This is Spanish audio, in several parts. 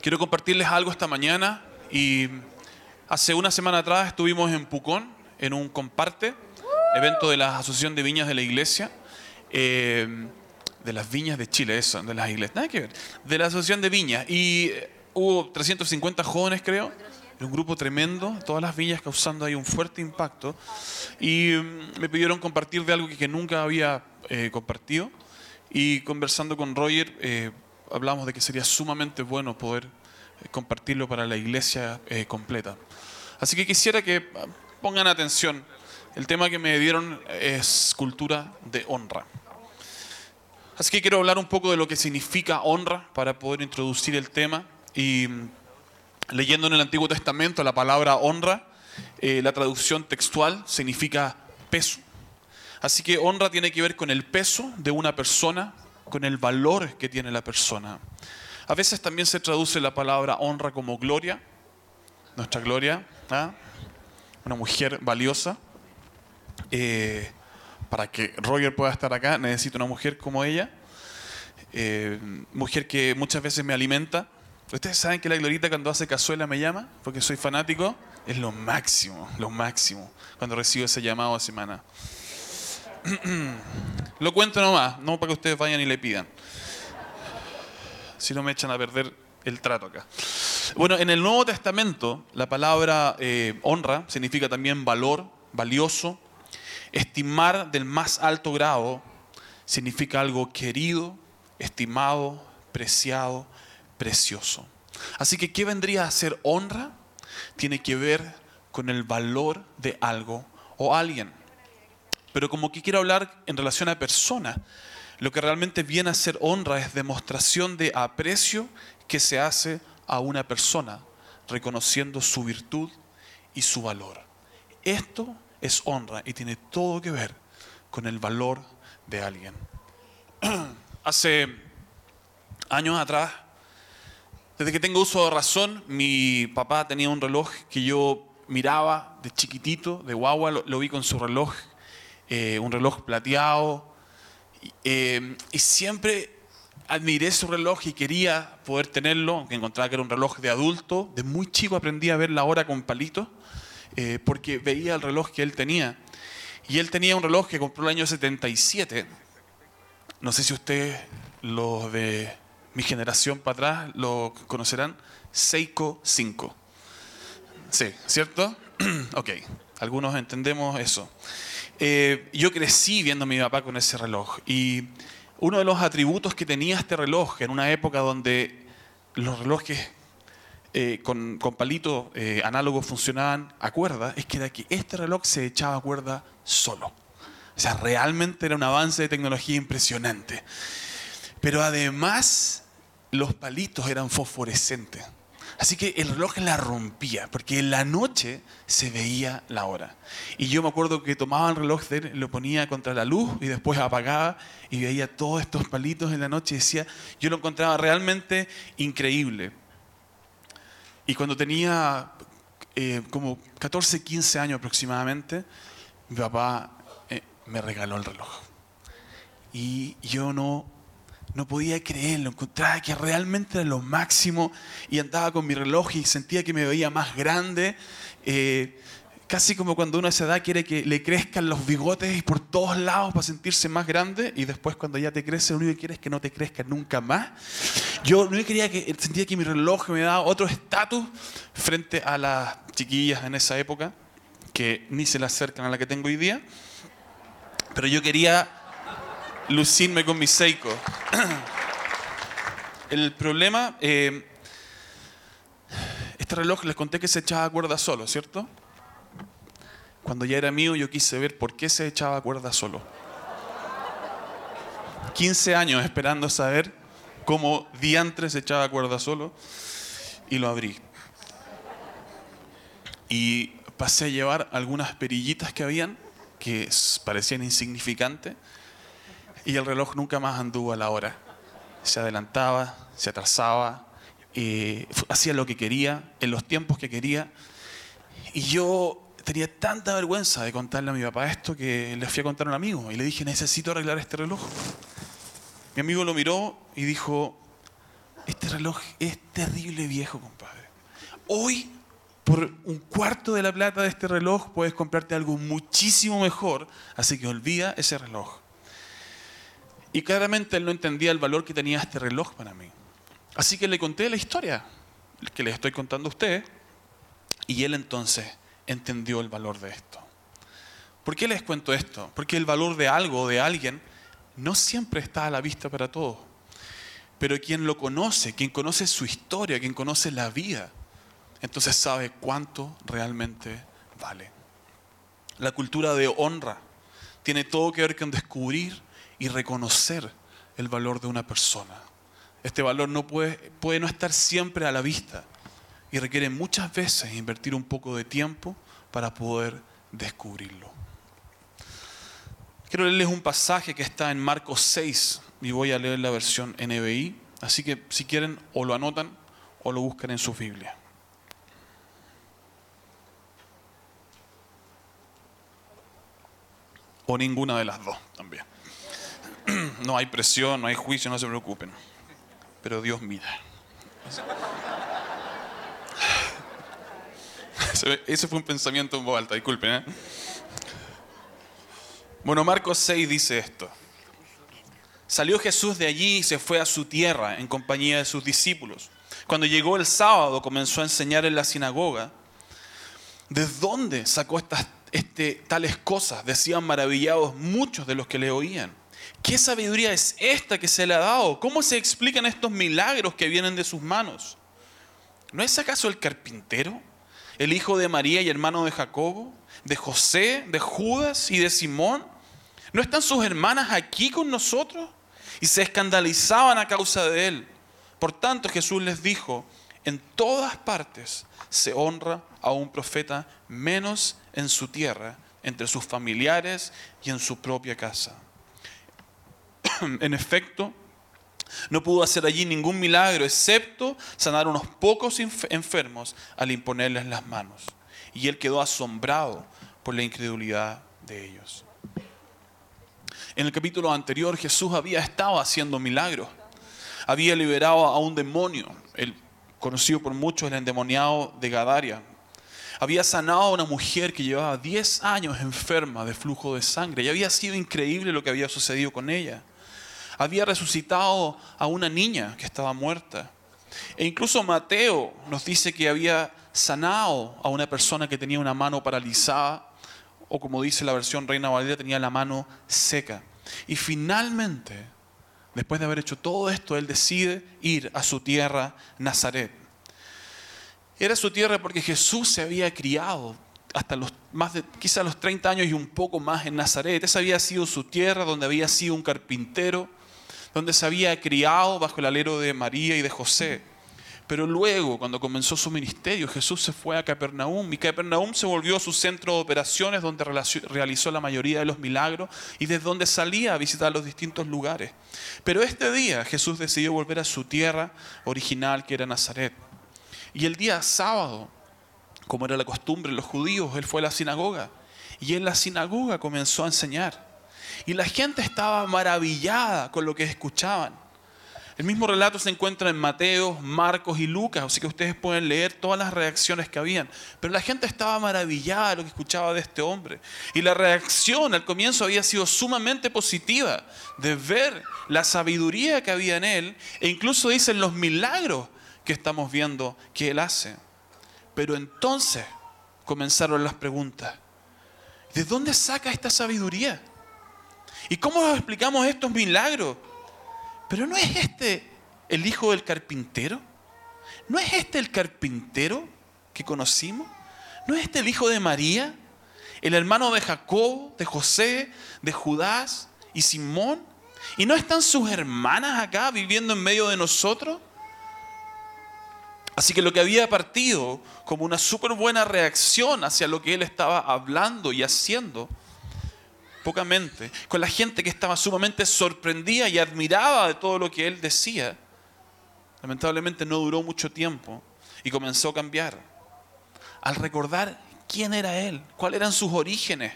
Quiero compartirles algo esta mañana y hace una semana atrás estuvimos en Pucón en un comparte, evento de la Asociación de Viñas de la Iglesia, eh, de las Viñas de Chile, eso, de las iglesias, nada que ver, de la Asociación de Viñas. Y hubo 350 jóvenes creo, un grupo tremendo, todas las viñas causando ahí un fuerte impacto. Y mm, me pidieron compartir de algo que, nunca había eh, compartido. Y conversando con Roger eh, hablamos de que sería sumamente bueno poder eh, compartirlo para la iglesia eh, completa. Así que quisiera que ah, pongan atención. El tema que me dieron es cultura de honra. Así que quiero hablar un poco de lo que significa honra para poder introducir el tema. Y mm, leyendo en el Antiguo Testamento la palabra honra, eh, la traducción textual significa peso. Así que honra tiene que ver con el peso de una persona, con el valor que tiene la persona. A veces también se traduce la palabra honra como gloria, nuestra gloria, ¿ah? una mujer valiosa. Eh, para que Roger pueda estar acá, necesito una mujer como ella, eh, mujer que muchas veces me alimenta. Ustedes saben que la Glorita cuando hace cazuela me llama, porque soy fanático, es lo máximo, lo máximo, cuando recibo ese llamado a semana. Lo cuento nomás, no para que ustedes vayan y le pidan. Si no me echan a perder el trato acá. Bueno, en el Nuevo Testamento la palabra eh, honra significa también valor, valioso. Estimar del más alto grado significa algo querido, estimado, preciado, precioso. Así que, ¿qué vendría a ser honra? Tiene que ver con el valor de algo o alguien. Pero como que quiero hablar en relación a persona, lo que realmente viene a ser honra es demostración de aprecio que se hace a una persona, reconociendo su virtud y su valor. Esto es honra y tiene todo que ver con el valor de alguien. Hace años atrás, desde que tengo uso de razón, mi papá tenía un reloj que yo miraba de chiquitito, de guagua, lo, lo vi con su reloj eh, un reloj plateado. Eh, y siempre admiré su reloj y quería poder tenerlo, aunque encontraba que era un reloj de adulto. De muy chico aprendí a ver la hora con palitos, eh, porque veía el reloj que él tenía. Y él tenía un reloj que compró el año 77. No sé si ustedes, los de mi generación para atrás, lo conocerán. Seiko 5. Sí, ¿cierto? ok, algunos entendemos eso. Eh, yo crecí viendo a mi papá con ese reloj y uno de los atributos que tenía este reloj en una época donde los relojes eh, con, con palitos eh, funcionaban a cuerda, es que era que este reloj se echaba a cuerda solo. O sea, realmente era un avance de tecnología impresionante. Pero además, los palitos eran fosforescentes. Así que el reloj la rompía, porque en la noche se veía la hora. Y yo me acuerdo que tomaba el reloj de lo ponía contra la luz y después apagaba y veía todos estos palitos en la noche y decía, yo lo encontraba realmente increíble. Y cuando tenía eh, como 14, 15 años aproximadamente, mi papá eh, me regaló el reloj. Y yo no no podía creerlo, encontraba que realmente era lo máximo y andaba con mi reloj y sentía que me veía más grande. Eh, casi como cuando uno a esa edad quiere que le crezcan los bigotes por todos lados para sentirse más grande y después cuando ya te crece lo único que quieres es que no te crezca nunca más. Yo no quería que sentía que mi reloj me daba otro estatus frente a las chiquillas en esa época que ni se le acercan a la que tengo hoy día. Pero yo quería lucirme con mi Seiko. El problema, eh, este reloj les conté que se echaba cuerda solo, ¿cierto? Cuando ya era mío yo quise ver por qué se echaba cuerda solo. 15 años esperando saber cómo diantres echaba cuerda solo y lo abrí. Y pasé a llevar algunas perillitas que habían que parecían insignificantes y el reloj nunca más anduvo a la hora. Se adelantaba, se atrasaba, hacía lo que quería, en los tiempos que quería. Y yo tenía tanta vergüenza de contarle a mi papá esto que le fui a contar a un amigo y le dije, necesito arreglar este reloj. Mi amigo lo miró y dijo, este reloj es terrible viejo, compadre. Hoy, por un cuarto de la plata de este reloj, puedes comprarte algo muchísimo mejor. Así que olvida ese reloj. Y claramente él no entendía el valor que tenía este reloj para mí. Así que le conté la historia que le estoy contando a usted. Y él entonces entendió el valor de esto. ¿Por qué les cuento esto? Porque el valor de algo o de alguien no siempre está a la vista para todos. Pero quien lo conoce, quien conoce su historia, quien conoce la vida, entonces sabe cuánto realmente vale. La cultura de honra tiene todo que ver con descubrir y reconocer el valor de una persona. Este valor no puede, puede no estar siempre a la vista y requiere muchas veces invertir un poco de tiempo para poder descubrirlo. Quiero leerles un pasaje que está en Marcos 6 y voy a leer la versión NBI, así que si quieren o lo anotan o lo buscan en su Biblia. O ninguna de las dos también. No hay presión, no hay juicio, no se preocupen. Pero Dios mira. Ese fue un pensamiento en voz alta, disculpen. ¿eh? Bueno, Marcos 6 dice esto. Salió Jesús de allí y se fue a su tierra en compañía de sus discípulos. Cuando llegó el sábado comenzó a enseñar en la sinagoga. ¿De dónde sacó estas este, tales cosas? Decían maravillados muchos de los que le oían. ¿Qué sabiduría es esta que se le ha dado? ¿Cómo se explican estos milagros que vienen de sus manos? ¿No es acaso el carpintero, el hijo de María y hermano de Jacobo? de José, de Judas y de Simón? ¿No están sus hermanas aquí con nosotros? Y se escandalizaban a causa de él. Por tanto Jesús les dijo, en todas partes se honra a un profeta, menos en su tierra, entre sus familiares y en su propia casa. en efecto, no pudo hacer allí ningún milagro, excepto sanar unos pocos enfermos al imponerles las manos y él quedó asombrado por la incredulidad de ellos. En el capítulo anterior Jesús había estado haciendo milagros. Había liberado a un demonio, el conocido por muchos el endemoniado de Gadaria. Había sanado a una mujer que llevaba 10 años enferma de flujo de sangre y había sido increíble lo que había sucedido con ella. Había resucitado a una niña que estaba muerta. E incluso Mateo nos dice que había sanado a una persona que tenía una mano paralizada, o como dice la versión Reina Valera, tenía la mano seca. Y finalmente, después de haber hecho todo esto, él decide ir a su tierra, Nazaret. Era su tierra porque Jesús se había criado hasta los más de quizás los 30 años y un poco más en Nazaret. Esa había sido su tierra donde había sido un carpintero, donde se había criado bajo el alero de María y de José. Pero luego, cuando comenzó su ministerio, Jesús se fue a Capernaum y Capernaum se volvió su centro de operaciones donde realizó la mayoría de los milagros y desde donde salía a visitar los distintos lugares. Pero este día Jesús decidió volver a su tierra original que era Nazaret. Y el día sábado, como era la costumbre de los judíos, él fue a la sinagoga y en la sinagoga comenzó a enseñar. Y la gente estaba maravillada con lo que escuchaban. El mismo relato se encuentra en Mateo, Marcos y Lucas, así que ustedes pueden leer todas las reacciones que habían. Pero la gente estaba maravillada de lo que escuchaba de este hombre. Y la reacción al comienzo había sido sumamente positiva, de ver la sabiduría que había en él, e incluso dicen los milagros que estamos viendo que él hace. Pero entonces comenzaron las preguntas. ¿De dónde saca esta sabiduría? ¿Y cómo explicamos estos milagros? Pero ¿no es este el hijo del carpintero? ¿No es este el carpintero que conocimos? ¿No es este el hijo de María? ¿El hermano de Jacob, de José, de Judas y Simón? ¿Y no están sus hermanas acá viviendo en medio de nosotros? Así que lo que había partido como una súper buena reacción hacia lo que él estaba hablando y haciendo, pocamente, con la gente que estaba sumamente sorprendida y admiraba de todo lo que él decía, lamentablemente no duró mucho tiempo y comenzó a cambiar. Al recordar quién era él, cuáles eran sus orígenes,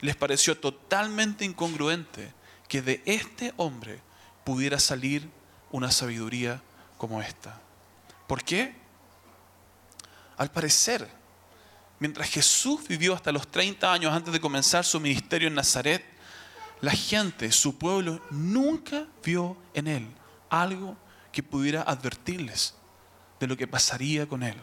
les pareció totalmente incongruente que de este hombre pudiera salir una sabiduría como esta. ¿Por qué? Al parecer, mientras Jesús vivió hasta los 30 años antes de comenzar su ministerio en Nazaret, la gente, su pueblo, nunca vio en él algo que pudiera advertirles de lo que pasaría con él.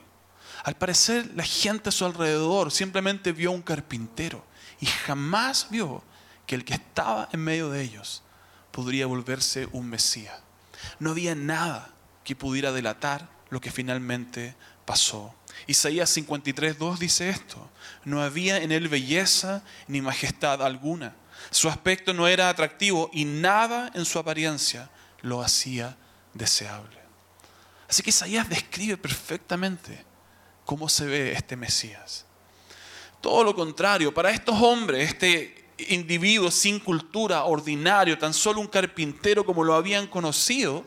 Al parecer, la gente a su alrededor simplemente vio un carpintero y jamás vio que el que estaba en medio de ellos podría volverse un Mesías. No había nada que pudiera delatar lo que finalmente pasó. Isaías 53, 2 dice esto, no había en él belleza ni majestad alguna. Su aspecto no era atractivo y nada en su apariencia lo hacía deseable. Así que Isaías describe perfectamente cómo se ve este Mesías. Todo lo contrario, para estos hombres, este individuo sin cultura, ordinario, tan solo un carpintero como lo habían conocido,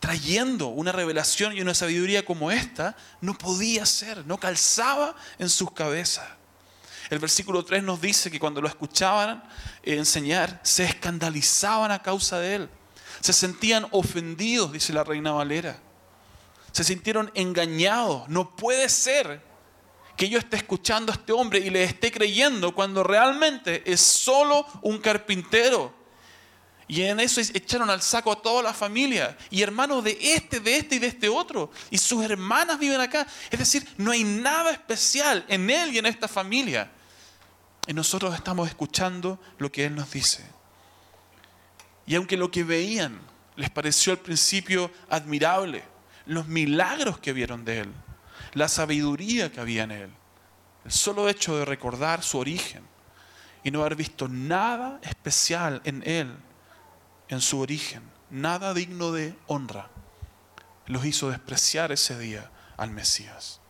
trayendo una revelación y una sabiduría como esta, no podía ser, no calzaba en sus cabezas. El versículo 3 nos dice que cuando lo escuchaban enseñar, se escandalizaban a causa de él. Se sentían ofendidos, dice la reina Valera. Se sintieron engañados. No puede ser que yo esté escuchando a este hombre y le esté creyendo cuando realmente es solo un carpintero. Y en eso echaron al saco a toda la familia. Y hermanos de este, de este y de este otro. Y sus hermanas viven acá. Es decir, no hay nada especial en él y en esta familia. Y nosotros estamos escuchando lo que Él nos dice. Y aunque lo que veían les pareció al principio admirable, los milagros que vieron de Él, la sabiduría que había en Él, el solo hecho de recordar su origen y no haber visto nada especial en Él, en su origen, nada digno de honra, los hizo despreciar ese día al Mesías.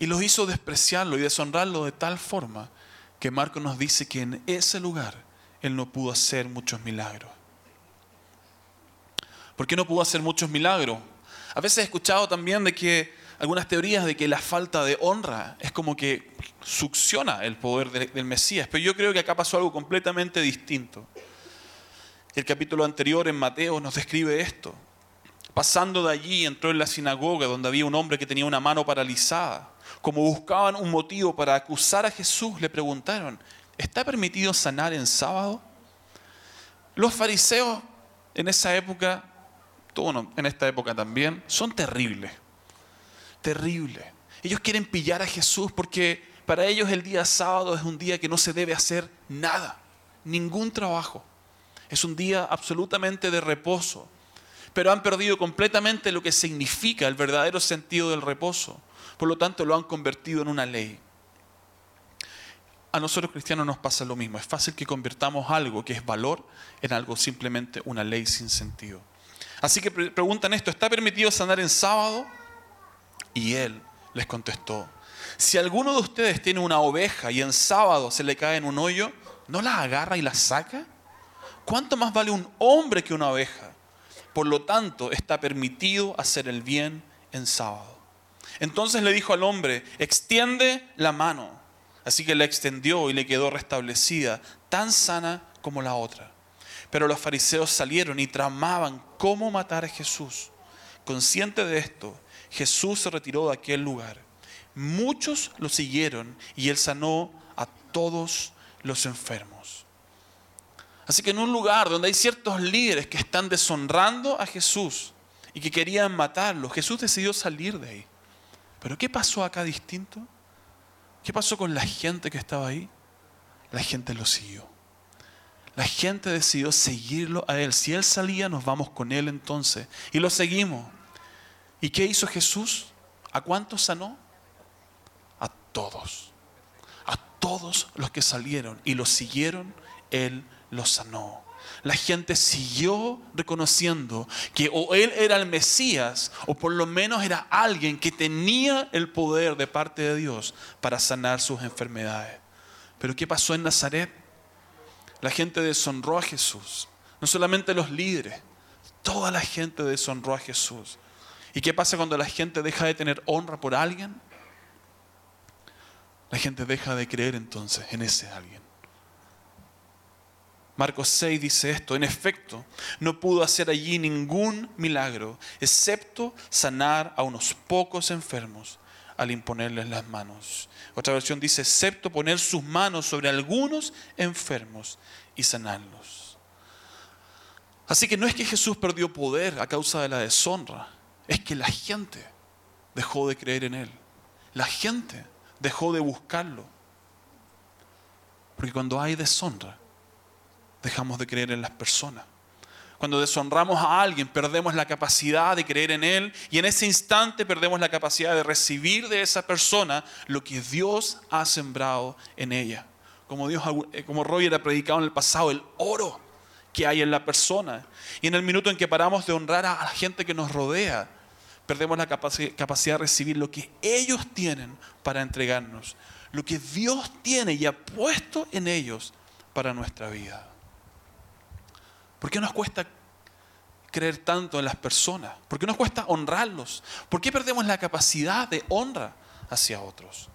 Y los hizo despreciarlo y deshonrarlo de tal forma que Marco nos dice que en ese lugar él no pudo hacer muchos milagros. ¿Por qué no pudo hacer muchos milagros? A veces he escuchado también de que algunas teorías de que la falta de honra es como que succiona el poder del Mesías, pero yo creo que acá pasó algo completamente distinto. El capítulo anterior en Mateo nos describe esto. Pasando de allí entró en la sinagoga donde había un hombre que tenía una mano paralizada como buscaban un motivo para acusar a Jesús, le preguntaron, ¿está permitido sanar en sábado? Los fariseos en esa época, todo en esta época también, son terribles, terribles. Ellos quieren pillar a Jesús porque para ellos el día sábado es un día que no se debe hacer nada, ningún trabajo. Es un día absolutamente de reposo, pero han perdido completamente lo que significa el verdadero sentido del reposo. Por lo tanto, lo han convertido en una ley. A nosotros cristianos nos pasa lo mismo. Es fácil que convirtamos algo que es valor en algo simplemente una ley sin sentido. Así que preguntan esto, ¿está permitido sanar en sábado? Y él les contestó, si alguno de ustedes tiene una oveja y en sábado se le cae en un hoyo, ¿no la agarra y la saca? ¿Cuánto más vale un hombre que una oveja? Por lo tanto, está permitido hacer el bien en sábado. Entonces le dijo al hombre, extiende la mano. Así que la extendió y le quedó restablecida, tan sana como la otra. Pero los fariseos salieron y tramaban cómo matar a Jesús. Consciente de esto, Jesús se retiró de aquel lugar. Muchos lo siguieron y él sanó a todos los enfermos. Así que en un lugar donde hay ciertos líderes que están deshonrando a Jesús y que querían matarlo, Jesús decidió salir de ahí. Pero ¿qué pasó acá distinto? ¿Qué pasó con la gente que estaba ahí? La gente lo siguió. La gente decidió seguirlo a él. Si él salía, nos vamos con él entonces. Y lo seguimos. ¿Y qué hizo Jesús? ¿A cuántos sanó? A todos. A todos los que salieron y lo siguieron, él los sanó la gente siguió reconociendo que o él era el Mesías o por lo menos era alguien que tenía el poder de parte de Dios para sanar sus enfermedades. Pero ¿qué pasó en Nazaret? La gente deshonró a Jesús. No solamente los líderes, toda la gente deshonró a Jesús. ¿Y qué pasa cuando la gente deja de tener honra por alguien? La gente deja de creer entonces en ese alguien. Marcos 6 dice esto, en efecto, no pudo hacer allí ningún milagro, excepto sanar a unos pocos enfermos al imponerles las manos. Otra versión dice, excepto poner sus manos sobre algunos enfermos y sanarlos. Así que no es que Jesús perdió poder a causa de la deshonra, es que la gente dejó de creer en Él. La gente dejó de buscarlo. Porque cuando hay deshonra, dejamos de creer en las personas. Cuando deshonramos a alguien, perdemos la capacidad de creer en Él y en ese instante perdemos la capacidad de recibir de esa persona lo que Dios ha sembrado en ella. Como, Dios, eh, como Roger ha predicado en el pasado, el oro que hay en la persona. Y en el minuto en que paramos de honrar a la gente que nos rodea, perdemos la capacidad de recibir lo que ellos tienen para entregarnos, lo que Dios tiene y ha puesto en ellos para nuestra vida. ¿Por qué nos cuesta creer tanto en las personas? ¿Por qué nos cuesta honrarlos? ¿Por qué perdemos la capacidad de honra hacia otros?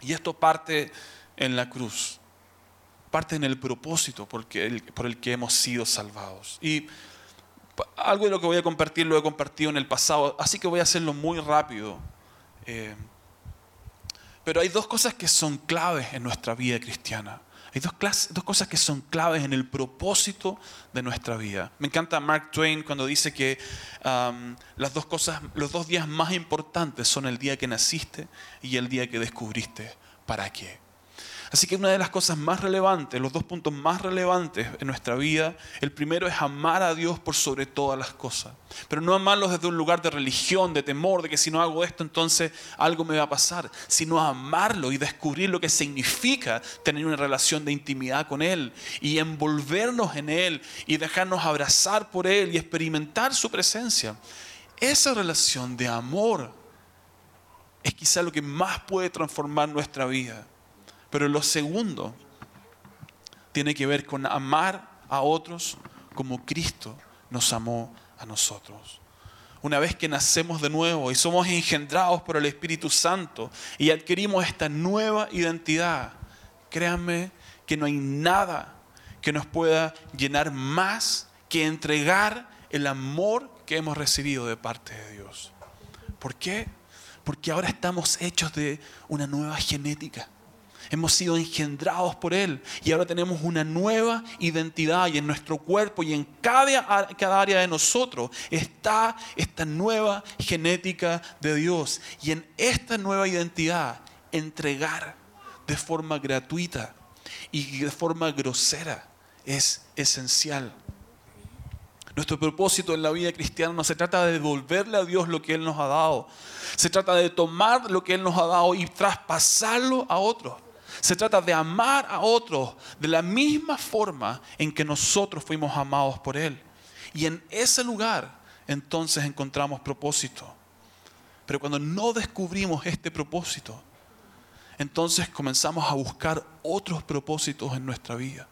Y esto parte en la cruz, parte en el propósito por el que hemos sido salvados. Y algo de lo que voy a compartir lo he compartido en el pasado, así que voy a hacerlo muy rápido. Eh, pero hay dos cosas que son claves en nuestra vida cristiana. Hay dos, cosas que son claves en el propósito de nuestra vida. Me encanta Mark Twain cuando dice que las dos cosas, los dos días más importantes son el día que naciste y el día que descubriste para qué. Así que una de las cosas más relevantes, los dos puntos más relevantes en nuestra vida, el primero es amar a Dios por sobre todas las cosas. Pero no amarlos desde un lugar de religión, de temor, de que si no hago esto entonces algo me va a pasar, sino amarlo y descubrir lo que significa tener una relación de intimidad con Él y envolvernos en Él y dejarnos abrazar por Él y experimentar su presencia. Esa relación de amor es quizá lo que más puede transformar nuestra vida. Pero lo segundo tiene que ver con amar a otros como Cristo nos amó a nosotros. Una vez que nacemos de nuevo y somos engendrados por el Espíritu Santo y adquirimos esta nueva identidad, créanme que no hay nada que nos pueda llenar más que entregar el amor que hemos recibido de parte de Dios. ¿Por qué? Porque ahora estamos hechos de una nueva genética. Hemos sido engendrados por Él y ahora tenemos una nueva identidad y en nuestro cuerpo y en cada, área de nosotros está esta nueva genética de Dios. Y en esta nueva identidad, entregar de forma gratuita y de forma grosera es esencial. Nuestro propósito en la vida cristiana no se trata de devolverle a Dios lo que Él nos ha dado. Se trata de tomar lo que Él nos ha dado y traspasarlo a otros. Se trata de amar a otros de la misma forma en que nosotros fuimos amados por Él. Y en ese lugar entonces encontramos propósito. Pero cuando no descubrimos este propósito, entonces comenzamos a buscar otros propósitos en nuestra vida.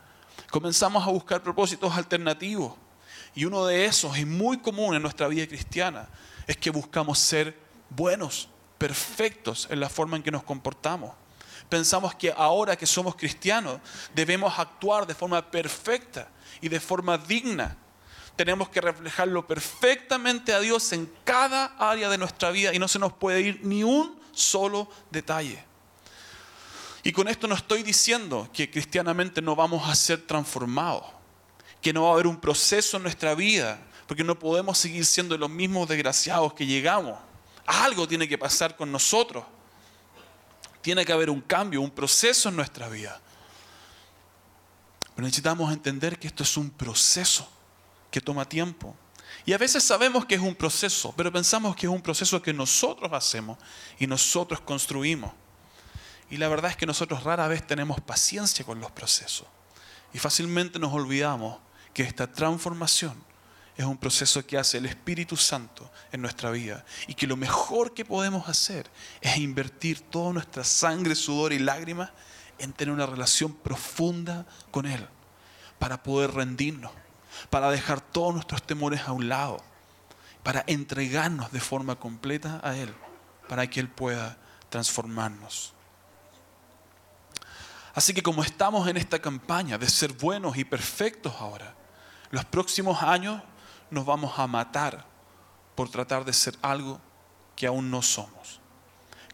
Comenzamos a buscar propósitos alternativos. Y uno de esos, y muy común en nuestra vida cristiana, es que buscamos ser buenos, perfectos en la forma en que nos comportamos pensamos que ahora que somos cristianos debemos actuar de forma perfecta y de forma digna. Tenemos que reflejarlo perfectamente a Dios en cada área de nuestra vida y no se nos puede ir ni un solo detalle. Y con esto no estoy diciendo que cristianamente no vamos a ser transformados, que no va a haber un proceso en nuestra vida, porque no podemos seguir siendo los mismos desgraciados que llegamos. Algo tiene que pasar con nosotros. Tiene que haber un cambio, un proceso en nuestra vida. Pero necesitamos entender que esto es un proceso que toma tiempo. Y a veces sabemos que es un proceso, pero pensamos que es un proceso que nosotros hacemos y nosotros construimos. Y la verdad es que nosotros rara vez tenemos paciencia con los procesos. Y fácilmente nos olvidamos que esta transformación es un proceso que hace el Espíritu Santo en nuestra vida. Y que lo mejor que podemos hacer es invertir toda nuestra sangre, sudor y lágrimas en tener una relación profunda con Él. Para poder rendirnos, para dejar todos nuestros temores a un lado, para entregarnos de forma completa a Él, para que Él pueda transformarnos. Así que como estamos en esta campaña de ser buenos y perfectos ahora, los próximos años nos vamos a matar por tratar de ser algo que aún no somos.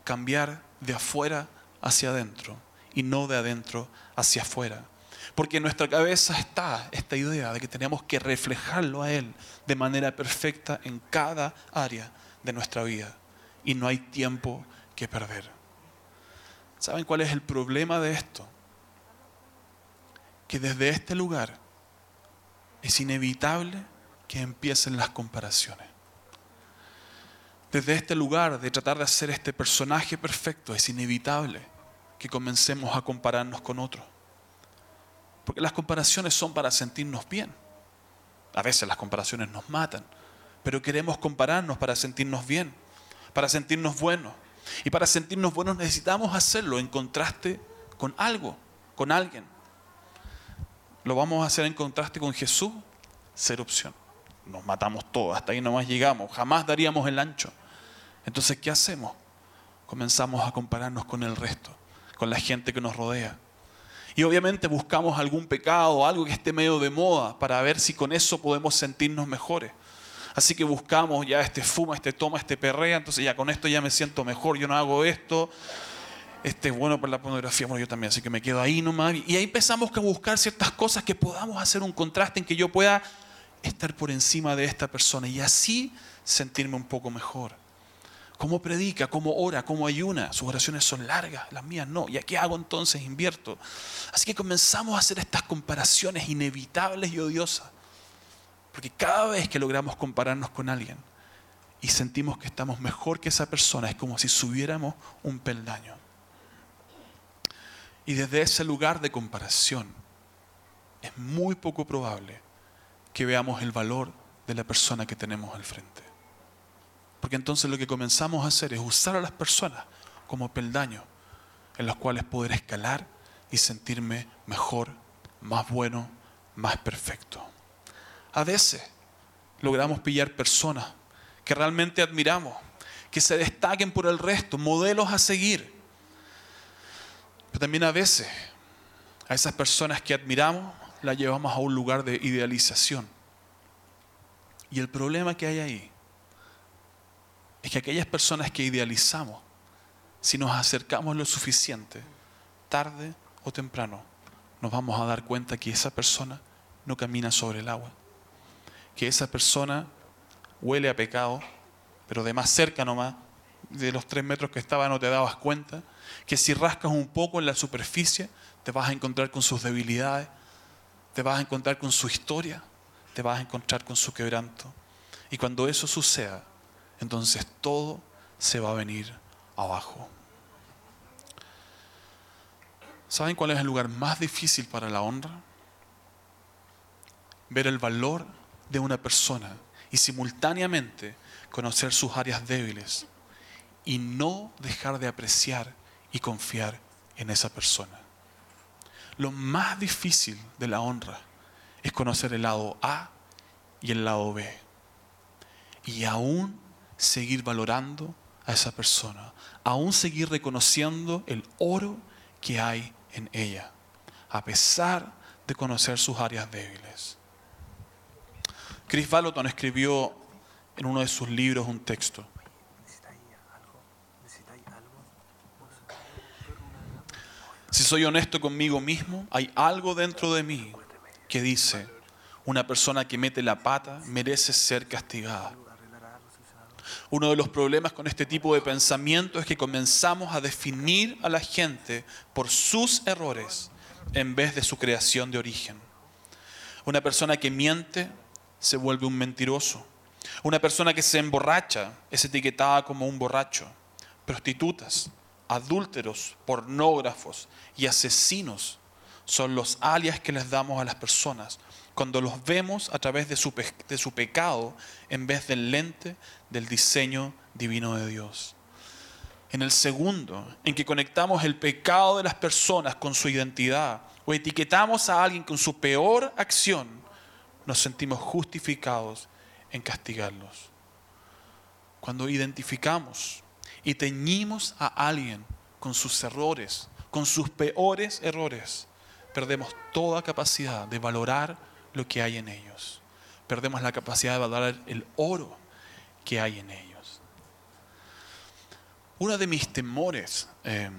Cambiar de afuera hacia adentro y no de adentro hacia afuera. Porque en nuestra cabeza está esta idea de que tenemos que reflejarlo a Él de manera perfecta en cada área de nuestra vida. Y no hay tiempo que perder. ¿Saben cuál es el problema de esto? Que desde este lugar es inevitable que empiecen las comparaciones. Desde este lugar de tratar de hacer este personaje perfecto es inevitable que comencemos a compararnos con otros. Porque las comparaciones son para sentirnos bien. A veces las comparaciones nos matan, pero queremos compararnos para sentirnos bien, para sentirnos buenos. Y para sentirnos buenos necesitamos hacerlo en contraste con algo, con alguien. ¿Lo vamos a hacer en contraste con Jesús? Ser opción. Nos matamos todos, hasta ahí nomás llegamos, jamás daríamos el ancho. Entonces, ¿qué hacemos? Comenzamos a compararnos con el resto, con la gente que nos rodea. Y obviamente buscamos algún pecado, algo que esté medio de moda, para ver si con eso podemos sentirnos mejores. Así que buscamos ya este fuma, este toma, este perrea, entonces ya con esto ya me siento mejor, yo no hago esto. Este es bueno para la pornografía, bueno, yo también, así que me quedo ahí nomás. Y ahí empezamos a buscar ciertas cosas que podamos hacer un contraste en que yo pueda estar por encima de esta persona y así sentirme un poco mejor. ¿Cómo predica? ¿Cómo ora? ¿Cómo ayuna? Sus oraciones son largas, las mías no. ¿Y a qué hago entonces? Invierto. Así que comenzamos a hacer estas comparaciones inevitables y odiosas. Porque cada vez que logramos compararnos con alguien y sentimos que estamos mejor que esa persona, es como si subiéramos un peldaño. Y desde ese lugar de comparación es muy poco probable que veamos el valor de la persona que tenemos al frente. Porque entonces lo que comenzamos a hacer es usar a las personas como peldaños en los cuales poder escalar y sentirme mejor, más bueno, más perfecto. A veces logramos pillar personas que realmente admiramos, que se destaquen por el resto, modelos a seguir. Pero también a veces a esas personas que admiramos las llevamos a un lugar de idealización. Y el problema que hay ahí es que aquellas personas que idealizamos, si nos acercamos lo suficiente, tarde o temprano, nos vamos a dar cuenta que esa persona no camina sobre el agua, que esa persona huele a pecado, pero de más cerca nomás, de los tres metros que estaba no te dabas cuenta, que si rascas un poco en la superficie, te vas a encontrar con sus debilidades, te vas a encontrar con su historia, te vas a encontrar con su quebranto. Y cuando eso suceda, entonces todo se va a venir abajo. ¿Saben cuál es el lugar más difícil para la honra? Ver el valor de una persona y simultáneamente conocer sus áreas débiles y no dejar de apreciar y confiar en esa persona. Lo más difícil de la honra es conocer el lado A y el lado B. Y aún seguir valorando a esa persona, aún seguir reconociendo el oro que hay en ella, a pesar de conocer sus áreas débiles. Chris Vallotton escribió en uno de sus libros un texto. Si soy honesto conmigo mismo, hay algo dentro de mí que dice, una persona que mete la pata merece ser castigada. Uno de los problemas con este tipo de pensamiento es que comenzamos a definir a la gente por sus errores en vez de su creación de origen. Una persona que miente se vuelve un mentiroso. Una persona que se emborracha es etiquetada como un borracho. Prostitutas, adúlteros, pornógrafos y asesinos son los alias que les damos a las personas cuando los vemos a través de su, de su pecado en vez del lente del diseño divino de Dios. En el segundo, en que conectamos el pecado de las personas con su identidad o etiquetamos a alguien con su peor acción, nos sentimos justificados en castigarlos. Cuando identificamos y teñimos a alguien con sus errores con sus peores errores, perdemos toda capacidad de valorar lo que hay en ellos. Perdemos la capacidad de valorar el oro que hay en ellos. Uno de mis temores eh,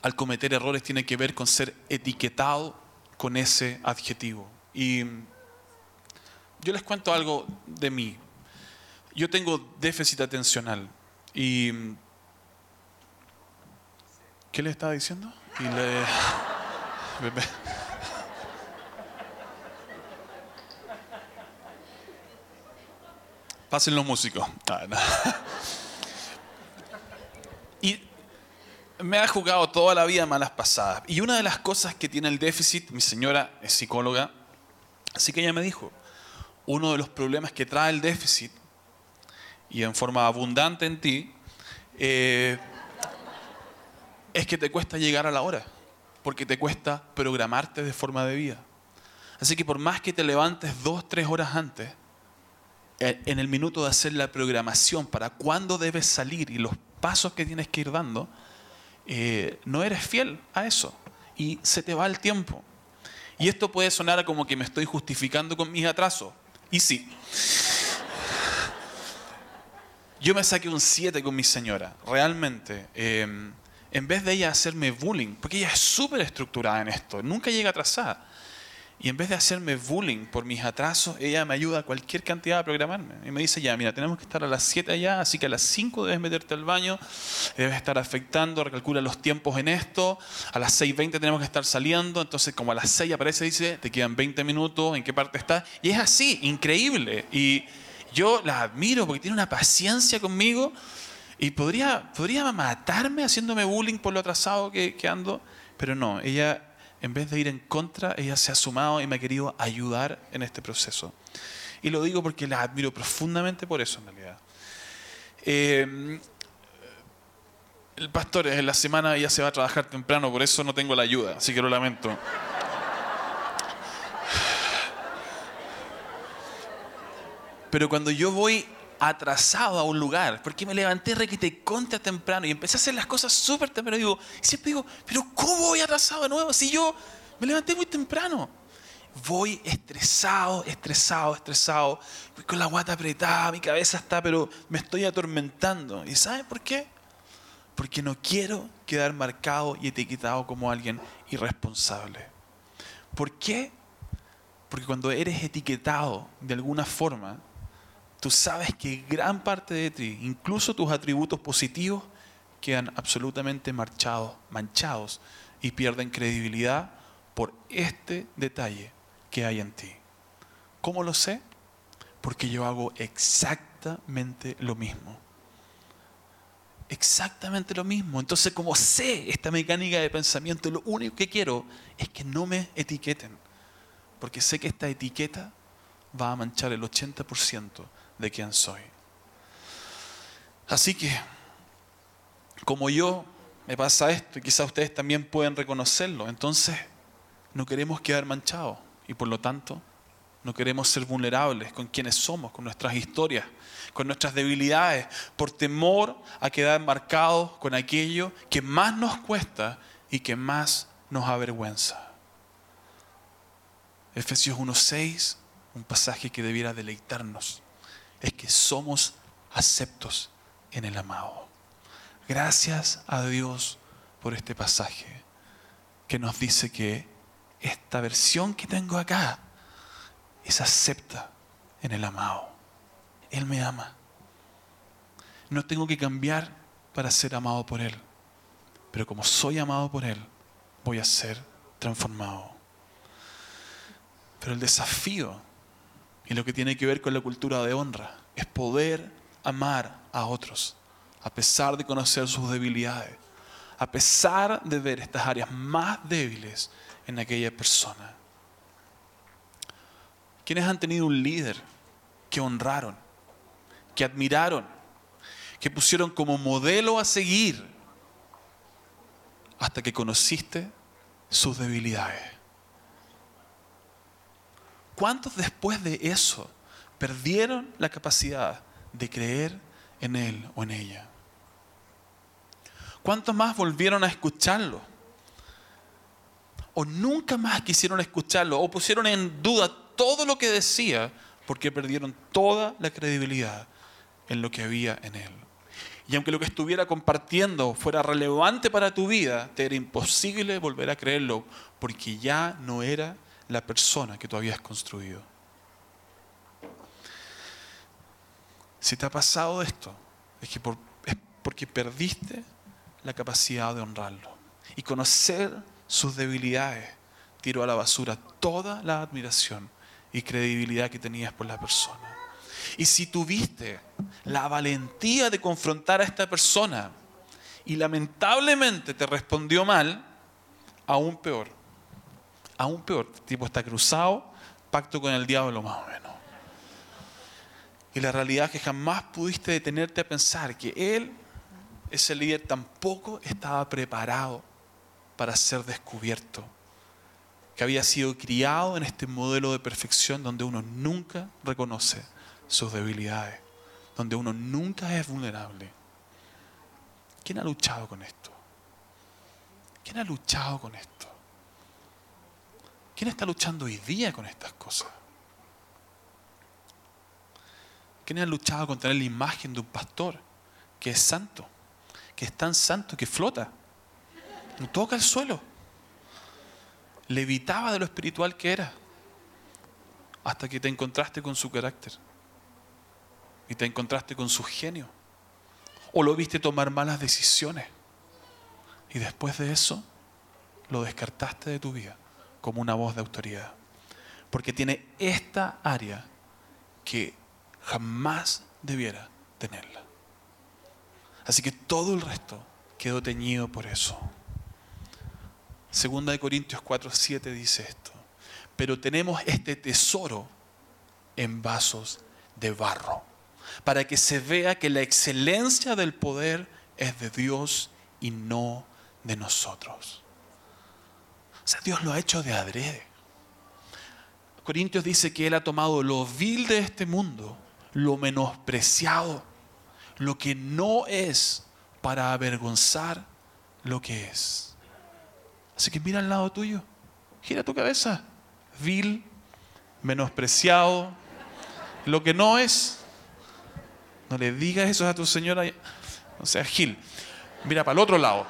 al cometer errores tiene que ver con ser etiquetado con ese adjetivo. Y yo les cuento algo de mí. Yo tengo déficit atencional y ¿qué le estaba diciendo? Y le... Pasen los músicos. Ah, y me ha jugado toda la vida malas pasadas. Y una de las cosas que tiene el déficit, mi señora es psicóloga, así que ella me dijo, uno de los problemas que trae el déficit, y en forma abundante en ti, eh, es que te cuesta llegar a la hora, porque te cuesta programarte de forma de vida. Así que por más que te levantes dos, tres horas antes, en el minuto de hacer la programación para cuándo debes salir y los pasos que tienes que ir dando, eh, no eres fiel a eso y se te va el tiempo. Y esto puede sonar como que me estoy justificando con mis atrasos. Y sí. Yo me saqué un 7 con mi señora, realmente. Em, en vez de ella hacerme bullying, porque ella es súper estructurada en esto, nunca llega atrasada. Y en vez de hacerme bullying por mis atrasos, ella me ayuda a cualquier cantidad a programarme. Y me dice, ya, mira, tenemos que estar a las 7 allá, así que a las 5 debes meterte al baño, debes estar afectando, recalcula los tiempos en esto, a las 6.20 tenemos que estar saliendo, entonces como a las 6 aparece, dice, te quedan 20 minutos, ¿en qué parte estás? Y es así, increíble. Y yo la admiro porque tiene una paciencia conmigo y podría, podría matarme haciéndome bullying por lo atrasado que, que ando, pero no, ella en vez de ir en contra, ella se ha sumado y me ha querido ayudar en este proceso. Y lo digo porque la admiro profundamente por eso, en realidad. Eh, el pastor en la semana ya se va a trabajar temprano, por eso no tengo la ayuda, así que lo lamento. Pero cuando yo voy atrasado a un lugar, porque me levanté requete contra temprano y empecé a hacer las cosas súper temprano. Digo, siempre digo, pero ¿cómo voy atrasado de nuevo si yo me levanté muy temprano? Voy estresado, estresado, estresado, voy con la guata apretada, mi cabeza está, pero me estoy atormentando. ¿Y saben por qué? Porque no quiero quedar marcado y etiquetado como alguien irresponsable. ¿Por qué? Porque cuando eres etiquetado de alguna forma, tú sabes que gran parte de ti, incluso tus atributos positivos, quedan absolutamente marchados, manchados y pierden credibilidad por este detalle que hay en ti. ¿Cómo lo sé? Porque yo hago exactamente lo mismo. Exactamente lo mismo. Entonces, como sé esta mecánica de pensamiento, lo único que quiero es que no me etiqueten. Porque sé que esta etiqueta va a manchar el 80% de quién soy. Así que, como yo, me pasa esto y quizás ustedes también pueden reconocerlo, entonces no queremos quedar manchados y por lo tanto no queremos ser vulnerables con quienes somos, con nuestras historias, con nuestras debilidades, por temor a quedar marcados con aquello que más nos cuesta y que más nos avergüenza. Efesios 1.6, un pasaje que debiera deleitarnos es que somos aceptos en el amado. Gracias a Dios por este pasaje que nos dice que esta versión que tengo acá es acepta en el amado. Él me ama. No tengo que cambiar para ser amado por Él. Pero como soy amado por Él, voy a ser transformado. Pero el desafío y lo que tiene que ver con la cultura de honra es poder amar a otros, a pesar de conocer sus debilidades, a pesar de ver estas áreas más débiles en aquella persona. ¿Quiénes han tenido un líder que honraron, que admiraron, que pusieron como modelo a seguir hasta que conociste sus debilidades? ¿Cuántos después de eso perdieron la capacidad de creer en él o en ella? ¿Cuántos más volvieron a escucharlo o nunca más quisieron escucharlo o pusieron en duda todo lo que decía porque perdieron toda la credibilidad en lo que había en él. Y aunque lo que estuviera compartiendo fuera relevante para tu vida, te era imposible volver a creerlo porque ya no era la persona que tú habías construido. Si te ha pasado esto, es, que es porque perdiste la capacidad de honrarlo. Y conocer sus debilidades tiró a la basura toda la admiración y credibilidad que tenías por la persona. Y si tuviste la valentía de confrontar a esta persona y lamentablemente te respondió mal, aún peor. Aún peor. Tipo está cruzado, pacto con el diablo más o menos. Y la realidad es que jamás pudiste detenerte a pensar que él, ese líder, tampoco estaba preparado para ser descubierto que había sido criado en este modelo de perfección donde uno nunca reconoce sus debilidades, donde uno nunca es vulnerable. ¿Quién ha luchado con esto? ¿Quién ha luchado con esto? ¿Quién está luchando hoy día con estas cosas? ¿Quién ha luchado con tener la imagen de un pastor que es santo, que es tan santo que flota, no toca el suelo? levitaba de lo espiritual que era, hasta que te encontraste con su carácter y te encontraste con su genio, o lo viste tomar malas decisiones y después de eso lo descartaste de tu vida como una voz de autoridad, porque tiene esta área que jamás debiera tenerla. Así que todo el resto quedó teñido por eso. Segunda de Corintios 4, 7 dice esto. Pero tenemos este tesoro en vasos de barro, para que se vea que la excelencia del poder es de Dios y no de nosotros. Dios lo ha hecho de adrede. Corintios dice que Él ha tomado lo vil de este mundo, lo menospreciado, lo que no es, para avergonzar lo que es. Así que mira al lado tuyo, gira tu cabeza, vil, menospreciado, lo que no es. No le digas eso a tu señora, o sea, Gil. Mira para el otro lado.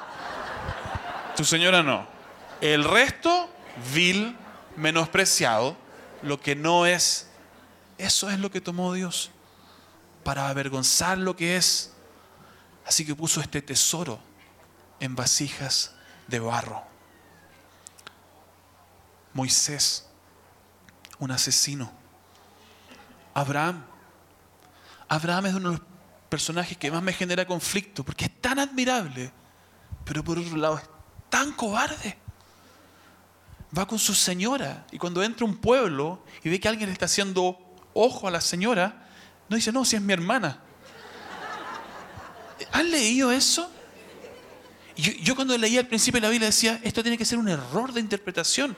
Tu señora no. El resto, vil, menospreciado, lo que no es. Eso es lo que tomó Dios para avergonzar lo que es. Así que puso este tesoro en vasijas de barro. Moisés, un asesino. Abraham. Abraham es uno de los personajes que más me genera conflicto porque es tan admirable, pero por otro lado es tan cobarde. Va con su señora y cuando entra un pueblo y ve que alguien le está haciendo ojo a la señora, no dice, no, si es mi hermana. ¿Han leído eso? Yo, yo, cuando leía al principio de la Biblia decía, esto tiene que ser un error de interpretación.